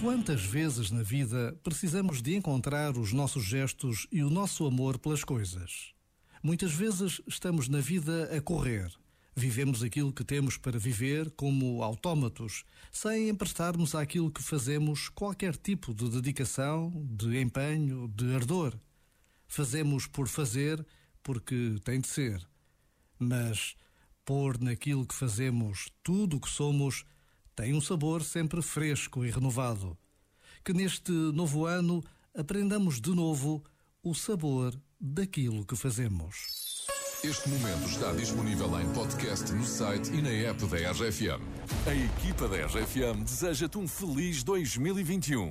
Quantas vezes na vida precisamos de encontrar os nossos gestos e o nosso amor pelas coisas? Muitas vezes estamos na vida a correr. Vivemos aquilo que temos para viver como autómatos, sem emprestarmos àquilo que fazemos qualquer tipo de dedicação, de empenho, de ardor. Fazemos por fazer, porque tem de ser. Mas pôr naquilo que fazemos tudo o que somos tem um sabor sempre fresco e renovado. Que neste novo ano aprendamos de novo o sabor daquilo que fazemos. Este momento está disponível em podcast no site e na app da RFM. A equipa da RFM deseja-te um feliz 2021.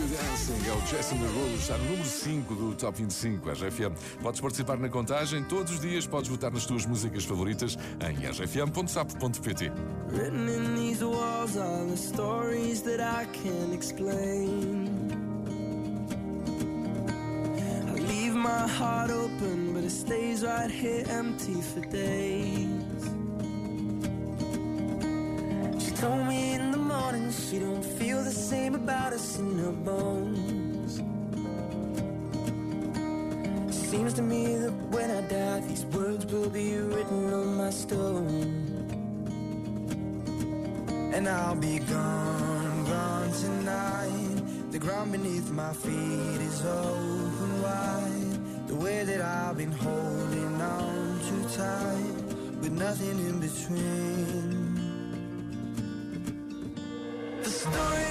É o Jason Derulo, está no número 5 do Top 25 RFM. Podes participar na contagem, todos os dias podes votar nas tuas músicas favoritas em rfm.sapo.pt. Written in these walls are the stories that I can't explain. I leave my heart open, but it stays right here empty for days. She told me in the morning she don't feel the same about us in our bones. It seems to me that when I die, these words will be written on my stone. And I'll be gone, gone tonight. The ground beneath my feet is open wide. The way that I've been holding on too tight, with nothing in between. The story.